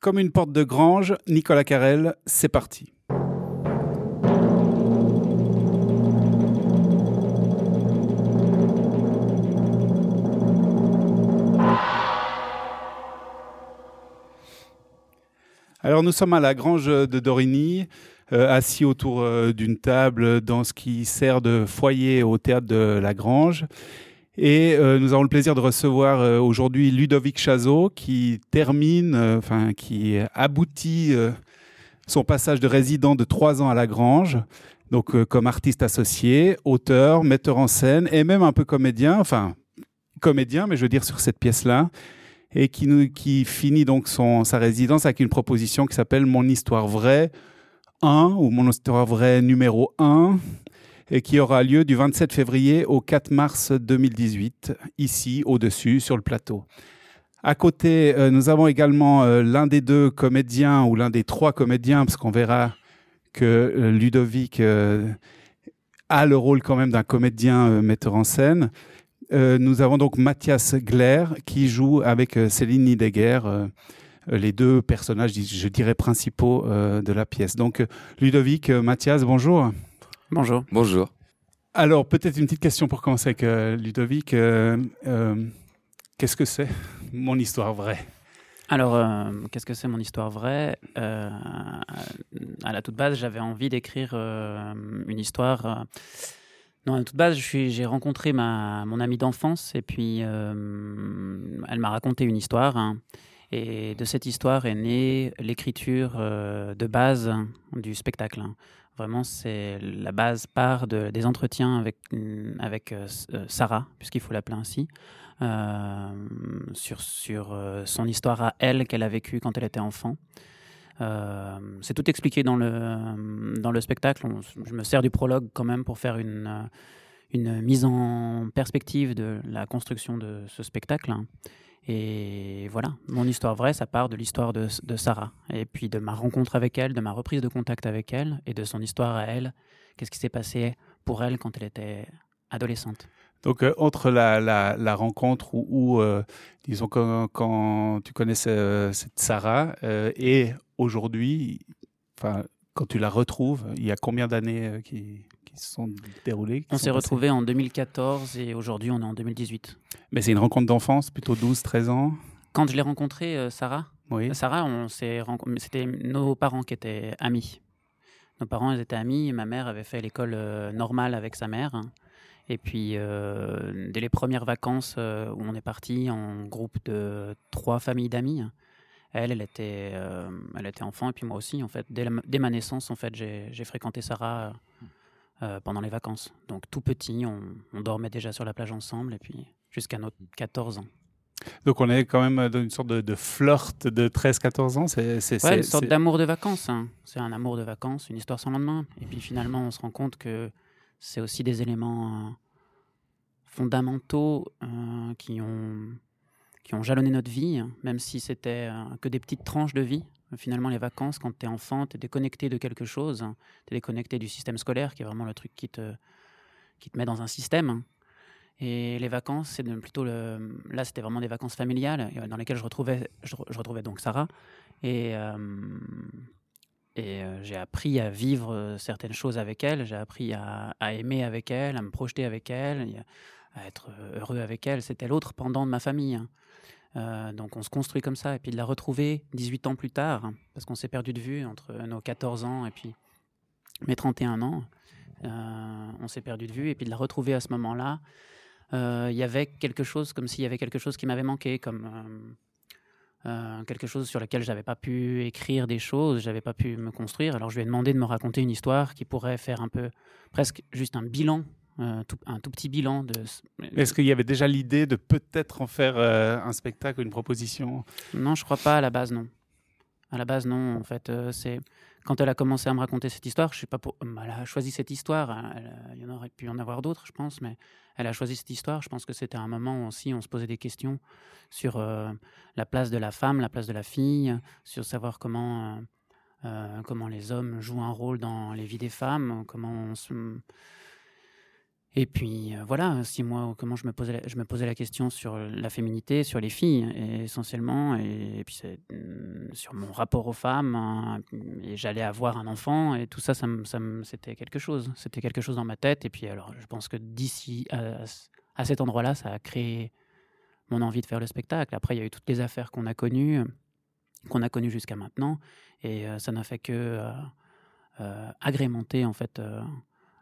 Comme une porte de grange, Nicolas Carrel, c'est parti. Alors nous sommes à la grange de Dorigny, euh, assis autour euh, d'une table dans ce qui sert de foyer au théâtre de la grange. Et euh, nous avons le plaisir de recevoir euh, aujourd'hui Ludovic Chazot qui termine, euh, enfin qui aboutit son passage de résident de trois ans à la Grange. Donc comme artiste associé, auteur, metteur en scène et même un peu comédien, enfin comédien, mais je veux dire sur cette pièce-là, et qui, nous, qui finit donc son, sa résidence avec une proposition qui s'appelle Mon histoire vraie 1 ou Mon histoire vraie numéro 1 et qui aura lieu du 27 février au 4 mars 2018, ici, au-dessus, sur le plateau. À côté, euh, nous avons également euh, l'un des deux comédiens, ou l'un des trois comédiens, parce qu'on verra que euh, Ludovic a le rôle quand même d'un comédien metteur en scène. nous avons donc Mathias Gler, qui joue avec Céline Nidegger les deux personnages, je dirais, principaux de la pièce. Donc, Ludovic, Mathias, bonjour. Bonjour. Bonjour. Alors, peut-être une petite question pour commencer avec euh, Ludovic. Euh, euh, qu'est-ce que c'est mon histoire vraie? Alors, qu'est-ce que c'est mon histoire vraie? À la toute base, j'avais envie d'écrire une histoire. Non, à la toute base, j'ai rencontré ma, mon amie d'enfance et puis elle m'a raconté une histoire. Hein. et de cette histoire est née l'écriture de base du spectacle. Hein. Vraiment, c'est la base part de, des entretiens avec, avec euh, euh, Sarah, puisqu'il faut l'appeler ainsi, euh, sur, sur son histoire à elle qu'elle a vécue quand elle était enfant. c'est tout expliqué dans le, dans le spectacle. je me sers du prologue quand même pour faire une, une mise en perspective de la construction de ce spectacle. Et voilà, mon histoire vraie, ça part de l'histoire de, Sarah, et puis de ma rencontre avec elle, de ma reprise de contact avec elle, et de son histoire à elle. Qu'est-ce qui s'est passé pour elle quand elle était adolescente? Donc, euh, entre la, rencontre où, euh, disons, quand, tu connais cette Sarah euh, et aujourd'hui, quand tu la retrouves, il y a combien d'années qui se sont déroulées On s'est retrouvés en 2014 et aujourd'hui, on est en 2018. Mais c'est une rencontre d'enfance, plutôt 12-13 ans? Quand je l'ai rencontrée, euh, Sarah, oui. Sarah, on s'est c'était nos parents qui étaient amis. Nos parents ils étaient amis. Ma mère avait fait l'école euh, normale avec sa mère. Et puis, euh, dès les premières vacances où on est parti en groupe de trois familles d'amis, elle, elle était, elle était enfant et puis moi aussi. En fait, dès, dès ma naissance, en fait, j'ai fréquenté Sarah pendant les vacances. Donc tout petit, on, on, dormait déjà sur la plage ensemble et puis jusqu'à nos 14 ans. Donc on est quand même dans une sorte de, flirt de 13-14 ans. C'est ouais, une sorte d'amour de vacances. Hein. C'est un amour de vacances, une histoire sans lendemain. Et puis finalement, on se rend compte que c'est aussi des éléments euh, fondamentaux euh, qui, ont, qui ont jalonné notre vie, hein. même si c'était euh, que des petites tranches de vie. Finalement, les vacances, quand tu es enfant, tu es déconnecté de quelque chose. Hein. Tu es déconnecté du système scolaire, qui est vraiment le truc qui te, qui te met dans un système. Et les vacances, c'est plutôt le. Là, c'était vraiment des vacances familiales dans lesquelles je retrouvais, je, retrouvais donc Sarah. Et, euh, et euh, j'ai appris à vivre certaines choses avec elle. J'ai appris à, aimer avec elle, à me projeter avec elle, à être heureux avec elle. C'était l'autre pendant de ma famille. Euh, donc on se construit comme ça. Et puis de la retrouver 18 ans plus tard, parce qu'on s'est perdu de vue entre nos 14 ans et puis mes 31 ans. on s'est perdu de vue. Et puis de la retrouver à ce moment-là euh, il y avait quelque chose, comme s'il y avait quelque chose qui m'avait manqué, comme euh, euh, quelque chose sur lequel j'avais pas pu écrire des choses, j'avais pas pu me construire. Alors je lui ai demandé de me raconter une histoire qui pourrait faire un peu, presque juste un bilan un tout petit bilan de. Est-ce qu'il y avait déjà l'idée de peut-être en faire un spectacle, une proposition? Non, je crois pas à la base, non. À la base, non. En fait, c'est quand elle a commencé à me raconter cette histoire, je sais pas pour, elle a choisi cette histoire. Hein, il y en aurait pu en avoir d'autres, je pense, mais elle a choisi cette histoire. Je pense que c'était un moment aussi où on se posait des questions sur euh, la place de la femme, la place de la fille, sur savoir comment, euh, euh, comment les hommes jouent un rôle dans les vies des femmes, comment Et puis euh, voilà, si moi, comment je me, posais la, je me posais la question sur la féminité, sur les filles essentiellement, et, puis mm, sur mon rapport aux femmes, hein, et j'allais avoir un enfant, et tout ça, ça, c'était quelque chose. C'était quelque chose dans ma tête. Et puis alors, je pense que d'ici à, à, cet endroit-là, ça a créé mon envie de faire le spectacle. Après, il y a eu toutes les affaires qu'on a connues, qu'on a connues jusqu'à maintenant, et euh, ça n'a fait que euh, agrémenter en fait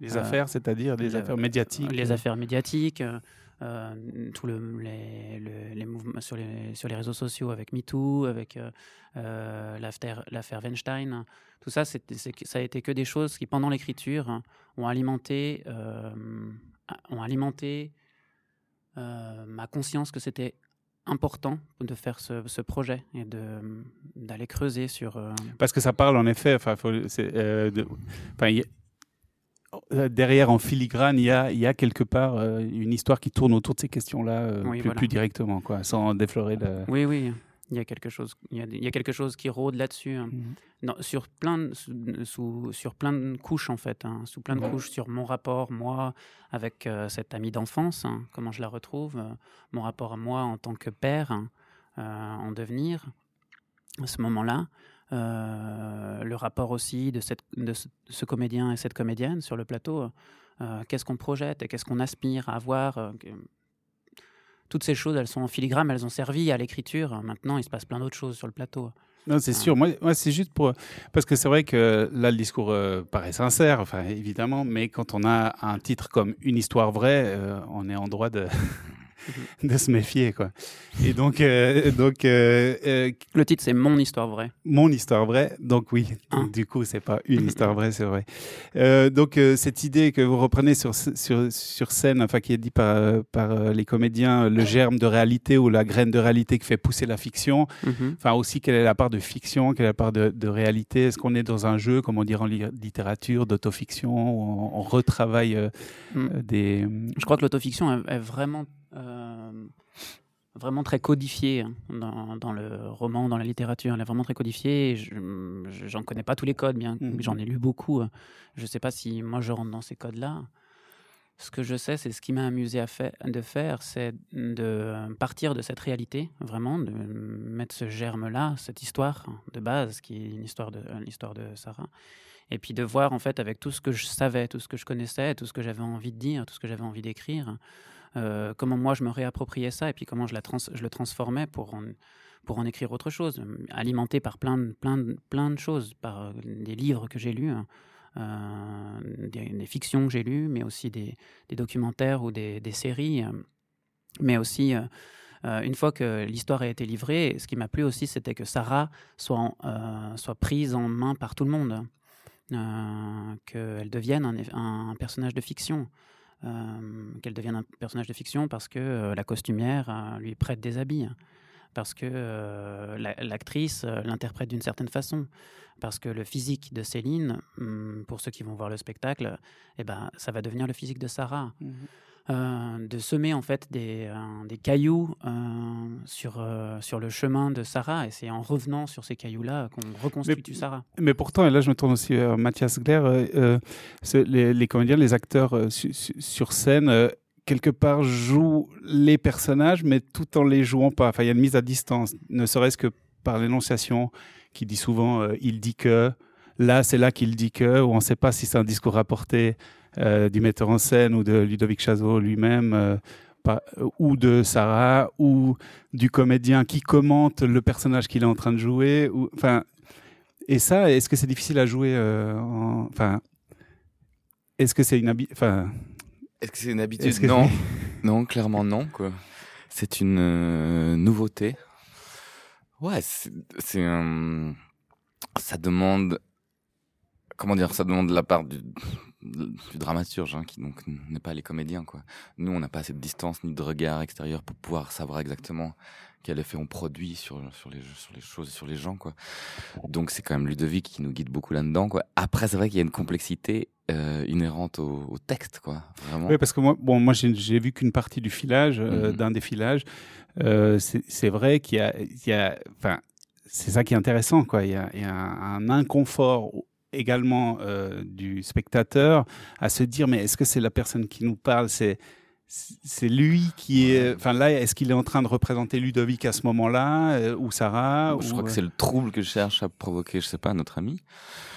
les euh, affaires, c'est-à-dire les affaires médiatiques Les affaires médiatiques, euh, euh, tous le, les, les, mouvements sur les, sur les réseaux sociaux avec MeToo, avec l'affaire Weinstein. Tout ça, ça a été que des choses qui, pendant l'écriture, ont alimenté, ont alimenté ma conscience que c'était important de faire ce, ce, projet et d'aller creuser sur... Parce que ça parle en effet, enfin, euh, derrière, en filigrane, il y a, il y a quelque part euh, une histoire qui tourne autour de ces questions-là euh, plus, directement, quoi, sans déflorer le... Oui, oui. Il y a quelque chose, il y a, il y a quelque chose qui rôde là-dessus, hein. mhm. sur plein, de, sous, sur plein de couches en fait, hein, sous plein de couches sur mon rapport moi avec cette amie d'enfance, hein, comment je la retrouve, mon rapport à moi en tant que père en devenir, à ce moment-là, euh, le rapport aussi de, cette, de, ce comédien et cette comédienne sur le plateau. Euh, qu'est-ce qu'on projette et qu'est-ce qu'on aspire à avoir euh, Toutes ces choses, elles sont en filigrane, elles ont servi à l'écriture. Maintenant, il se passe plein d'autres choses sur le plateau. Non, c'est sûr. Moi, moi c'est juste pour. Parce que c'est vrai que là, le discours paraît sincère, enfin, évidemment, mais quand on a un titre comme Une histoire vraie, on est en droit de. de se méfier, quoi. Et donc, euh, donc euh, euh, le titre c'est Mon histoire vraie. Mon histoire vraie. Donc oui, hein. du coup, c'est pas une histoire vraie, c'est vrai. donc cette idée que vous reprenez sur sur sur scène, enfin qui est dit par par les comédiens, le germe de réalité ou la graine de réalité qui fait pousser la fiction. Mhm. Enfin aussi, quelle est la part de fiction, quelle est la part de, de réalité? Est-ce qu'on est dans un jeu, comme on dirait en littérature, d'autofiction, où on, retravaille mm. des. Je crois que l'autofiction est vraiment euh, vraiment très codifiée hein, dans, dans, le roman, dans la littérature. Elle est vraiment très codifiée. J'en connais pas tous les codes, bien mhm. j'en ai lu beaucoup. Je ne sais pas si moi je rentre dans ces codes-là. Ce que je sais, c'est ce qui m'a amusé à de faire, c'est de partir de cette réalité, vraiment, de mettre ce germe-là, cette histoire de base, qui est une histoire de l'histoire de Sarah, et puis de voir en fait avec tout ce que je savais, tout ce que je connaissais, tout ce que j'avais envie de dire, tout ce que j'avais envie d'écrire, euh, comment moi je me réappropriais ça et puis comment je, le transformais pour en, écrire autre chose, alimenté par plein de, choses, par euh, des livres que j'ai lus. Hein, euh, des, fictions que j'ai lues, mais aussi des, documentaires ou des, séries. mais aussi, une fois que l'histoire a été livrée, ce qui m'a plu aussi, c'était que Sarah soit, prise en main par tout le monde, qu'elle devienne un, personnage de fiction. Euh, qu'elle devienne un personnage de fiction parce que euh, la costumière euh, lui prête des habits, parce que l'actrice l'interprète d'une certaine façon, parce que le physique de Céline, hmm, pour ceux qui vont voir le spectacle, eh ben, ça va devenir le physique de Sarah. Mmh de semer en fait des, euh, des cailloux euh, sur, sur le chemin de Sarah. Et c'est en revenant sur ces cailloux-là qu'on reconstitue Sarah. Mais pourtant, et là je me tourne aussi vers Mathias Gler, les, les, comédiens, les acteurs sur scène quelque part jouent les personnages, mais tout en les jouant pas. Enfin, il y a une mise à distance, ne serait-ce que par l'énonciation qui dit souvent il dit que. Là, c'est là qu'il dit que, ou on ne sait pas si c'est un discours rapporté euh, du metteur en scène ou de Ludovic Chazot lui-même, euh, ou de Sarah, ou du comédien qui commente le personnage qu'il est en train de jouer. Ou, enfin, et ça, est-ce que c'est difficile à jouer euh, Enfin, est-ce que c'est une habitude enfin, Est-ce que c'est une habitude? Non, non, clairement non. Quoi. C'est une nouveauté. Ouais, c'est un. Ça demande. Comment dire Ça demande de la part du, du dramaturge, hein, qui donc n'est pas les comédiens. Quoi. Nous, on n'a pas cette distance ni de regard extérieur pour pouvoir savoir exactement quel effet on produit sur, sur, les, sur les choses et sur les gens. Quoi. Donc c'est quand même Ludovic qui nous guide beaucoup là-dedans. Quoi. Après, c'est vrai qu'il y a une complexité euh, inhérente au, texte. Quoi, vraiment. Oui, parce que moi, bon, moi j'ai vu qu'une partie du filage, euh, mm-hmm. d'un des filages. Euh, c'est vrai qu'il y a... Il y a enfin, c'est ça qui est intéressant. Quoi. Il y a, il y a un, un inconfort également du spectateur à se dire mais est-ce que c'est la personne qui nous parle? C'est c'est lui qui est. Enfin là, est-ce qu'il est en train de représenter Ludovic à ce moment-là ou Sarah Je crois que c'est le trouble que cherche à provoquer, je sais pas, notre ami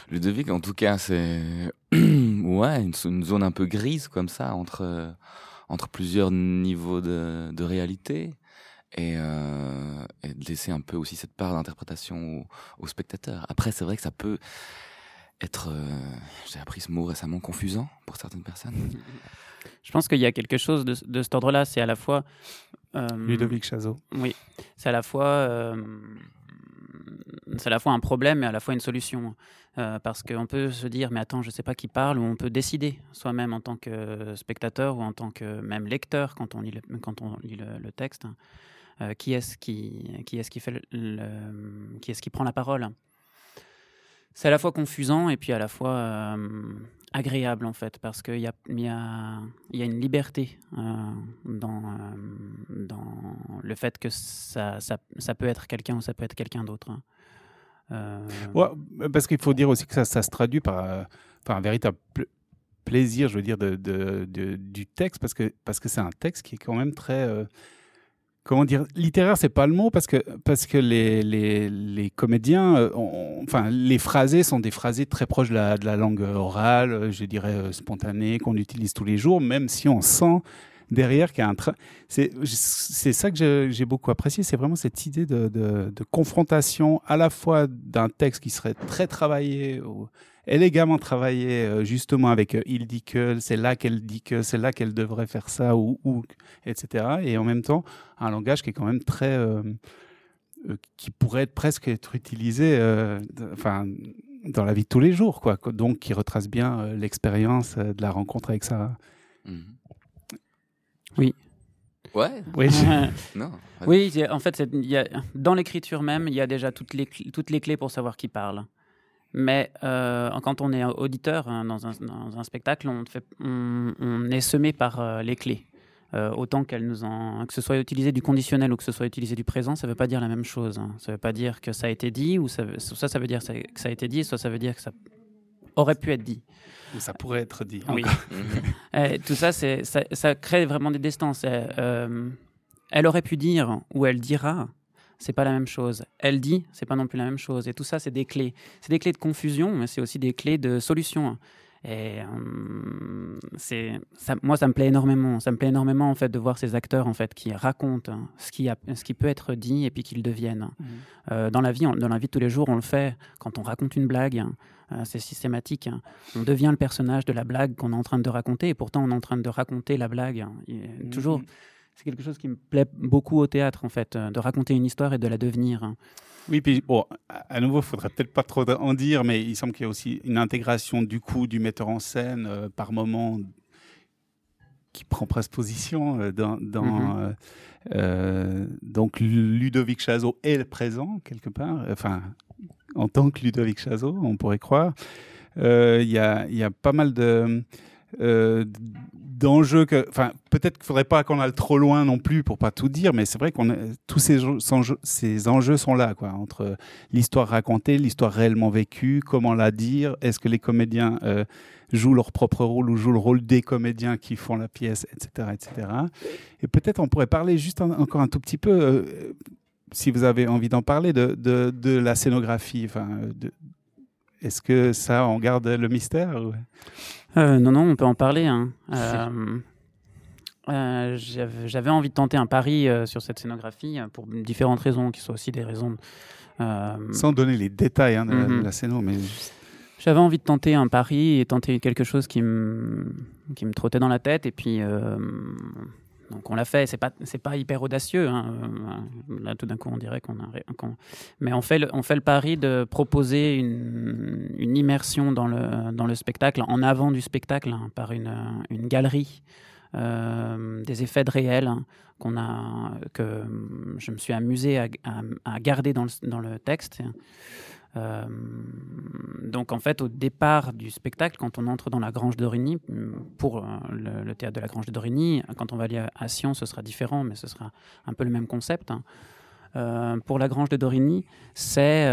Ludovic. En tout cas, c'est ouais une, zone un peu grise comme ça entre entre plusieurs niveaux de, de réalité et, euh, et, de laisser un peu aussi cette part d'interprétation au, au, spectateur. Après, c'est vrai que ça peut être, euh, j'ai appris ce mot récemment, confusant pour certaines personnes. Je pense qu'il y a quelque chose de, de cet ordre-là. C'est à la fois. Euh, Ludovic Chazot. Oui, c'est à la fois. Euh, c'est à la fois un problème et à la fois une solution. Euh, parce qu'on peut se dire, mais attends, je ne sais pas qui parle, ou on peut décider soi-même en tant que spectateur ou en tant que même lecteur quand on lit le, quand on lit le, texte, euh, qui est-ce qui, qui, est qui, fait le, qui, est qui prend la parole? C'est à la fois confusant et puis à la fois euh, agréable en fait, parce qu'il y a, y, a, y a une liberté dans, dans le fait que ça, ça, ça peut être quelqu'un ou ça peut être quelqu'un d'autre. Euh, ouais, parce qu'il faut dire aussi que ça, ça se traduit par, euh, par un véritable plaisir, je veux dire, de, de, du texte, parce que parce que c'est un texte qui est quand même très euh, comment dire littéraire, c'est pas le mot, parce que les, comédiens, enfin les phrasés sont des phrasés très proches de la, de la langue orale, je dirais spontanée, qu'on utilise tous les jours, même si on sent derrière qui a un. C'est ça que j'ai beaucoup apprécié, c'est vraiment cette idée de, de, confrontation à la fois d'un texte qui serait très travaillé, ou élégamment travaillé, euh, justement avec euh, il dit que, c'est là qu'elle dit que, c'est là qu'elle devrait faire ça, ou, ou, etc. Et en même temps, un langage qui est quand même très. Euh, qui pourrait être presque être utilisé dans la vie de tous les jours, quoi. Donc, qui retrace bien l'expérience de la rencontre avec ça. Mmh. Oui. Ouais. Oui. non. Oui, en fait, y a, dans l'écriture même, il y a déjà toutes les, toutes les clés pour savoir qui parle. Mais euh, quand on est auditeur hein, dans, un, dans, un, spectacle, on, fait, on, est semé par euh, les clés. Euh, autant qu'elles nous en, que ce soit utilisé du conditionnel ou que ce soit utilisé du présent, ça ne veut pas dire la même chose. Hein. Ça ne veut pas dire que ça a été dit, ou ça, soit ça veut dire que ça a été dit, soit ça veut dire que ça aurait pu être dit. Ça pourrait être dit. Oui. Tout ça, ça, ça, crée vraiment des distances. Euh, elle aurait pu dire ou elle dira, c'est pas la même chose. Elle dit, c'est pas non plus la même chose. Et tout ça, c'est des clés. C'est des clés de confusion, mais c'est aussi des clés de solution. Et euh, c'est ça, moi, ça me plaît énormément. Ça me plaît énormément en fait de voir ces acteurs en fait qui racontent ce qui, a, ce qui peut être dit et puis qu'ils deviennent. Mhm. Euh, dans la vie, dans la vie de tous les jours, on le fait quand on raconte une blague. Euh, c'est systématique. Hein. On devient le personnage de la blague qu'on est en train de raconter, et pourtant on est en train de raconter la blague. Hein. Mm-hmm. Toujours, c'est quelque chose qui me plaît beaucoup au théâtre, en fait, euh, de raconter une histoire et de la devenir. Hein. Oui, puis bon, à nouveau, il faudrait peut-être pas trop en dire, mais il semble qu'il y a aussi une intégration du coup du metteur en scène euh, par moment qui prend presque position dans, dans mm-hmm. donc Ludovic Chazot est présent quelque part, enfin en tant que Ludovic Chazot, on pourrait croire. Euh, il y, a, y, a, pas mal de euh, d'enjeux que, enfin, peut-être qu'il faudrait pas qu'on aille trop loin non plus pour pas tout dire, mais c'est vrai qu'on tous ces enjeux, ces enjeux sont là, quoi, entre l'histoire racontée, l'histoire réellement vécue, comment la dire, est-ce que les comédiens euh, jouent leur propre rôle ou jouent le rôle des comédiens qui font la pièce, etc., etc. Et peut-être on pourrait parler juste encore un tout petit peu si vous avez envie d'en parler, de, de, de, la scénographie. Enfin, est-ce que ça, on garde le mystère euh, Non, non, on peut en parler. Hein. Euh, euh, j'avais envie de tenter un pari sur cette scénographie pour différentes raisons, qui sont aussi des raisons. Sans donner les détails hein, de, la, mhm. scéno, mais. J'avais envie de tenter un pari et tenter quelque chose qui me, qui me trottait dans la tête. Et puis, donc on l'a fait, c'est pas c'est pas hyper audacieux. Hein. Là tout d'un coup on dirait qu'on a, mais on fait le, on fait le pari de proposer une, une, immersion dans le dans le spectacle en avant du spectacle hein, par une, une galerie. Euh, des effets de réel hein, qu'on a que je me suis amusé à, à, garder dans le, dans le texte euh, donc en fait, au départ du spectacle, quand on entre dans la Grange d'Origny, pour euh, le, théâtre de la Grange Dorigny, quand on va aller à Sion, ce sera différent, mais ce sera un peu le même concept. Hein. Euh, pour la Grange de Dorigny, c'est,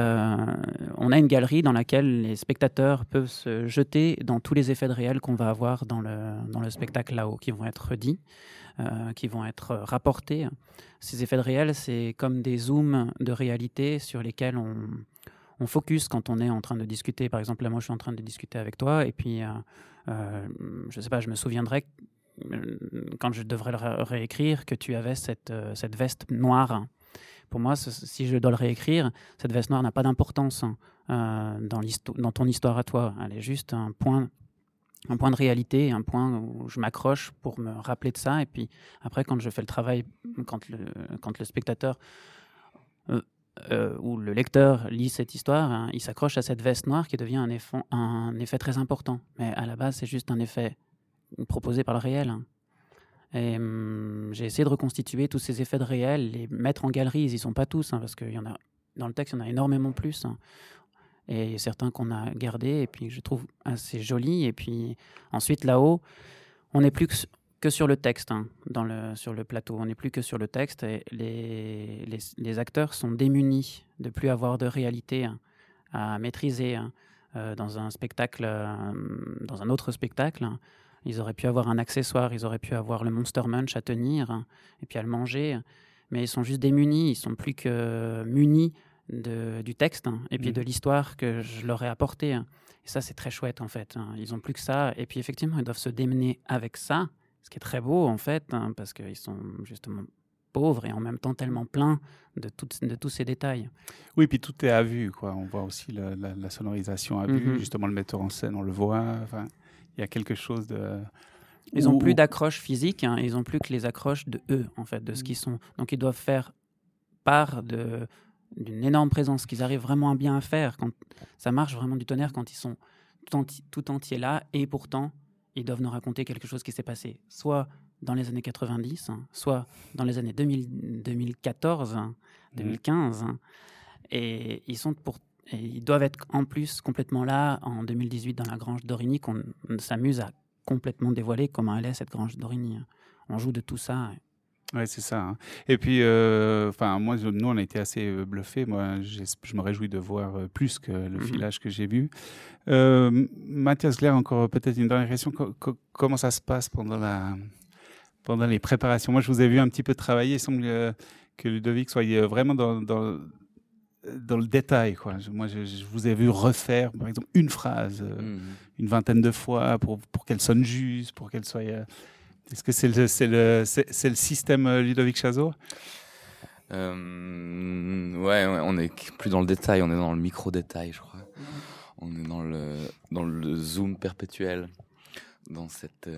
on, a une galerie dans laquelle les spectateurs peuvent se jeter dans tous les effets de réel qu'on va avoir dans le, dans le spectacle là-haut, qui vont être redits, qui vont être rapportés. Ces effets de réel, c'est comme des zooms de réalité sur lesquels on, on focus quand on est en train de discuter. Par exemple, là, moi, je suis en train de discuter avec toi, et puis, euh, euh, je ne sais pas, je me souviendrai quand je devrais le réécrire que tu avais cette, cette veste noire pour moi, si je dois le réécrire, cette veste noire n'a pas d'importance hein, euh, dans, dans ton histoire à toi. Elle est juste un point, un point de réalité, un point où je m'accroche pour me rappeler de ça. Et puis après, quand je fais le travail, quand le, quand le spectateur euh, euh, ou le lecteur lit cette histoire, hein, il s'accroche à cette veste noire qui devient un effet, très important. Mais à la base, c'est juste un effet proposé par le réel. Hein. Et hum, j'ai essayé de reconstituer tous ces effets de réel, les mettre en galerie. Ils y sont pas tous, hein, parce qu'il y en a dans le texte, il y en a énormément plus. Et certains qu'on a gardés, et puis je trouve assez jolis. Et puis ensuite, là-haut, on n'est plus que, sur le texte, hein, dans le, sur le plateau. On n'est plus que sur le texte. Et les, les, les, acteurs sont démunis de plus avoir de réalité à maîtriser euh, dans un spectacle, euh, dans un autre spectacle. Ils auraient pu avoir un accessoire, ils auraient pu avoir le Monster Munch à tenir hein, et puis à le manger, mais ils sont juste démunis, ils sont plus que munis de, du texte hein, et puis mmh. de l'histoire que je leur ai apporté. Hein. Et ça, c'est très chouette en fait. Ils ont plus que ça. Et puis effectivement, ils doivent se démener avec ça, ce qui est très beau en fait, parce qu'ils sont justement pauvres et en même temps tellement pleins de, de tous ces détails. Oui, puis tout est à vue. Quoi. On voit aussi la, sonorisation à vue. Mmh justement, le metteur en scène, on le voit. Il y a quelque chose de. Ils n'ont plus d'accroche physique, hein, ils n'ont plus que les accroches de eux, en fait, de ce qu'ils sont. Donc ils doivent faire part d'une énorme présence qu'ils arrivent vraiment bien à faire. Quand ça marche vraiment du tonnerre quand ils sont tout, tout entiers là, et pourtant ils doivent nous raconter quelque chose qui s'est passé, soit dans les années 90, hein, soit dans les années 2000, 2014, 2015. et ils sont pour et ils doivent être en plus complètement là en 2018 dans la grange d'Origny qu'on s'amuse à complètement dévoiler comment elle est cette grange d'Origny. On joue de tout ça. Oui, c'est ça. Hein. Et puis, euh, enfin, moi, nous, on a été assez euh, bluffés. Moi, je me réjouis de voir euh, plus que le mhm. filage que j'ai vu. Mathias Glaire, encore peut-être une dernière question. comment ça se passe pendant la pendant les préparations? Moi, je vous ai vu un petit peu travailler. Il semble que Ludovic soit vraiment dans, dans dans le détail. Quoi. Moi, je, vous ai vu refaire, par exemple, une phrase euh, mhm. une vingtaine de fois pour, pour qu'elle sonne juste, pour qu'elle soit. Euh, est-ce que c'est le, système euh, Ludovic Chazot? Ouais, ouais, on est plus dans le détail, on est dans le micro-détail, je crois. On est dans le, dans le zoom perpétuel, dans cette.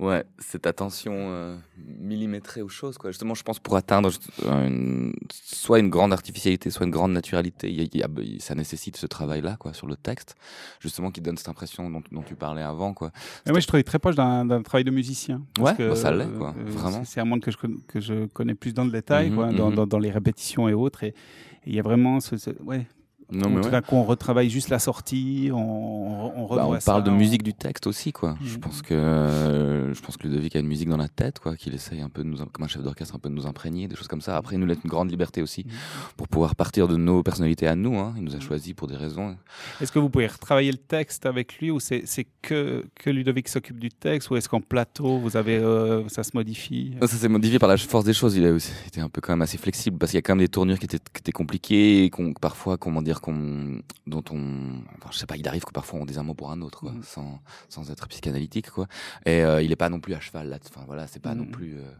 Ouais, cette attention euh, millimétrée aux choses, quoi. Justement, je pense pour atteindre une, soit une grande artificialité, soit une grande naturalité, il y a, ça nécessite ce travail-là, quoi, sur le texte, justement, qui donne cette impression dont, dont tu parlais avant, quoi. Mais moi, je trouvais très proche d'un travail de musicien. Ouais, bah, ça l'est, quoi. Euh, vraiment. C'est un monde que je, que je connais plus dans le détail, mhm, quoi, dans, mhm. dans, dans, les répétitions et autres, et il y a vraiment ce, ce ouais, non, mais tout d'un coup, on retravaille juste la sortie, on, on, bah, on parle de musique du texte aussi, quoi. Je mm. pense que euh, je pense que Ludovic a une musique dans la tête, quoi, qu'il essaye un peu de nous, comme un chef d'orchestre, un peu de nous imprégner, des choses comme ça. Après, il nous laisse une grande liberté aussi mm. pour pouvoir partir de nos personnalités à nous. Hein. Il nous a mm. choisi pour des raisons. Est-ce que vous pouvez retravailler le texte avec lui, ou c'est que que Ludovic s'occupe du texte, ou est-ce qu'en plateau, vous avez ça se modifie? Ça s'est modifié par la force des choses. Il a aussi été un peu quand même assez flexible parce qu'il y a quand même des tournures qui étaient, qui étaient compliquées, et qu'on parfois, comment dire dont on, enfin, je sais pas, il arrive que parfois on dise un mot pour un autre, quoi, mm. sans, sans être psychanalytique, quoi. Et euh, il est pas non plus à cheval là. Enfin voilà, c'est pas non mm. plus. Euh,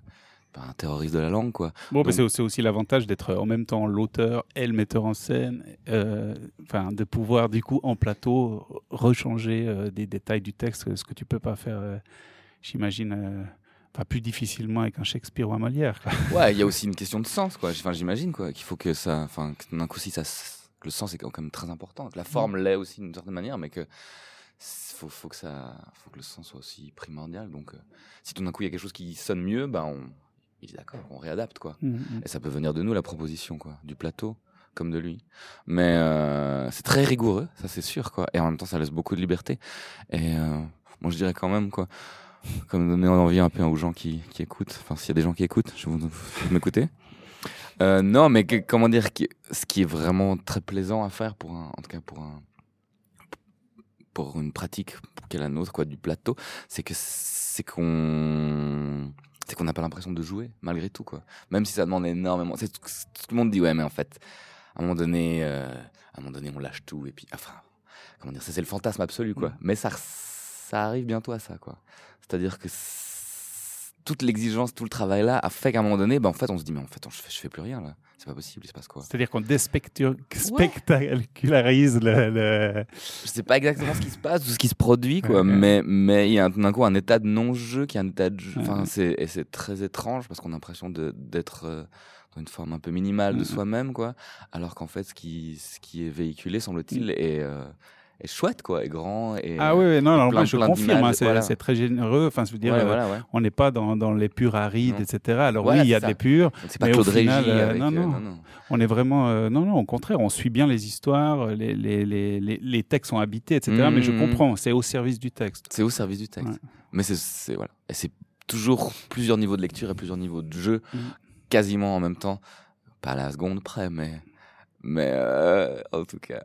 pas un terroriste de la langue, quoi. Bon, c'est aussi, aussi l'avantage d'être en même temps l'auteur et le metteur en scène, euh, enfin, de pouvoir du coup en plateau rechanger des détails du texte, ce que tu peux pas faire, j'imagine, pas plus difficilement avec un Shakespeare ou un Molière. Quoi. Ouais, il y a aussi une question de sens, quoi. Enfin, j'imagine, quoi, qu'il faut que ça, enfin, d'un coup, si ça le sens est quand même très important, que la forme mm. l'est aussi d'une certaine manière, mais que faut, faut que ça, faut que le sens soit aussi primordial. Donc, euh, si tout d'un coup il y a quelque chose qui sonne mieux, ben on, il est d'accord, on réadapte quoi. Mm, mm. Et ça peut venir de nous la proposition quoi, du plateau comme de lui. Mais euh, c'est très rigoureux, ça c'est sûr quoi. Et en même temps, ça laisse beaucoup de liberté. Et euh, moi je dirais quand même quoi, comme donner envie un peu aux gens qui, qui écoutent. Enfin, s'il y a des gens qui écoutent, je vous, vous m'écoutez. Euh, non, mais comment dire, ce qui est vraiment très plaisant à faire pour un, en tout cas pour un, pour une pratique qui est la nôtre, quoi, du plateau, c'est que c'est qu'on c'est qu'on n'a pas l'impression de jouer malgré tout quoi. Même si ça demande énormément tout, tout le monde dit ouais mais en fait à un moment donné euh, à un moment donné on lâche tout et puis enfin comment dire ça c'est le fantasme absolu quoi. Mm. mais ça ça arrive bientôt à ça quoi. C'est à dire que toute l'exigence, tout le travail là a fait qu'à un moment donné, bah, en fait, on se dit, mais en fait, je, fais, je fais plus rien là. C'est pas possible, il se passe quoi? C'est-à-dire qu'on déspectacularise le, le, Je sais pas exactement ce qui se passe ou ce qui se produit, quoi, mais mais il y a d'un coup un état de non-jeu qui est un état de jeu. Enfin, c'est et c'est très étrange parce qu'on a l'impression d'être euh, dans une forme un peu minimale de soi-même, quoi, alors qu'en fait, ce qui ce qui est véhiculé, semble-t-il, mm. est euh, est chouette quoi, est grand et ah oui, non, non je confirme, hein, c'est très généreux. Enfin, je veux dire, euh, on n'est pas dans, dans, les purs arides, etc. Alors oui, il y a des purs, c'est pas Claude final, euh, non, non, non, on est vraiment, euh, non, non, au contraire, on suit bien les histoires, les, les, les, les textes sont habités, etc. Mais je mmh. comprends, c'est au service du texte. C'est au service du texte. Mais c'est voilà, et c'est toujours plusieurs niveaux de lecture et plusieurs niveaux de jeu, mmh. quasiment en même temps, pas à la seconde près, mais mais en tout cas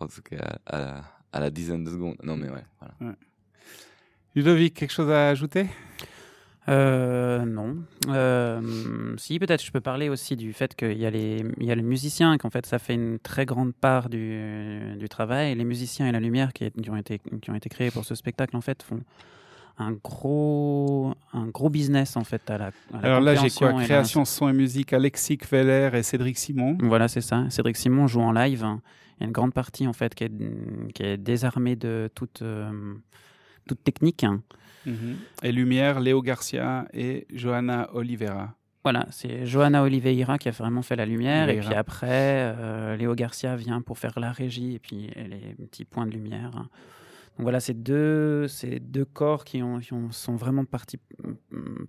en tout cas à, à, la dizaine de secondes. Non, mais ouais, voilà. Ludovic, quelque chose à ajouter? Euh, non. Euh, si, peut-être je peux parler aussi du fait qu'il y, a les, il y a les musiciens, qu'en fait ça fait une très grande part du, du travail. Les musiciens et la lumière qui, qui, ont été, qui ont été créés pour ce spectacle, en fait, font un gros, un gros business en fait à la. Alors là, j'ai quoi? Création, son et musique, Alexis Kveller et Cédric Simon. Voilà, c'est ça. Cédric Simon joue en live. Il y a une grande partie en fait qui est, qui est désarmée de toute, euh, toute technique. Mhm. Et Lumière, Léo Garcia et Johanna Oliveira. Voilà, c'est Johanna Oliveira qui a vraiment fait la lumière, et puis après, euh, Léo Garcia vient pour faire la régie et puis les petits points de lumière. Donc voilà, c'est deux, ces deux corps qui, ont, sont vraiment partie,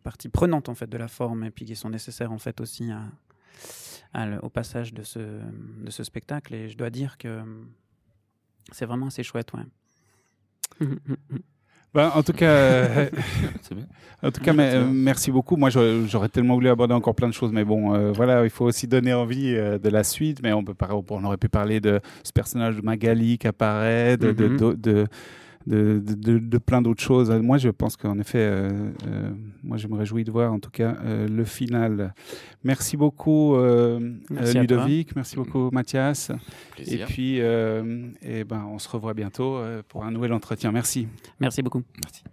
partie prenante en fait de la forme et puis qui sont nécessaires en fait aussi à, au passage de ce, de ce spectacle. Et je dois dire que c'est vraiment assez chouette, ouais. Ben, en tout cas, euh, en tout cas, mais, euh, merci beaucoup. Moi, j'aurais tellement voulu aborder encore plein de choses, mais bon, euh, voilà, il faut aussi donner envie de la suite. Mais on peut, on aurait pu parler de ce personnage de Magali qui apparaît, de, de, de de, de, plein d'autres choses. Moi, je pense qu'en effet, euh, euh, moi, je me réjouis de voir en tout cas euh, le final. Merci beaucoup, Ludovic. Merci beaucoup, Mathias. Et puis, et ben, on se revoit bientôt pour un nouvel entretien. Merci. Merci beaucoup. Merci.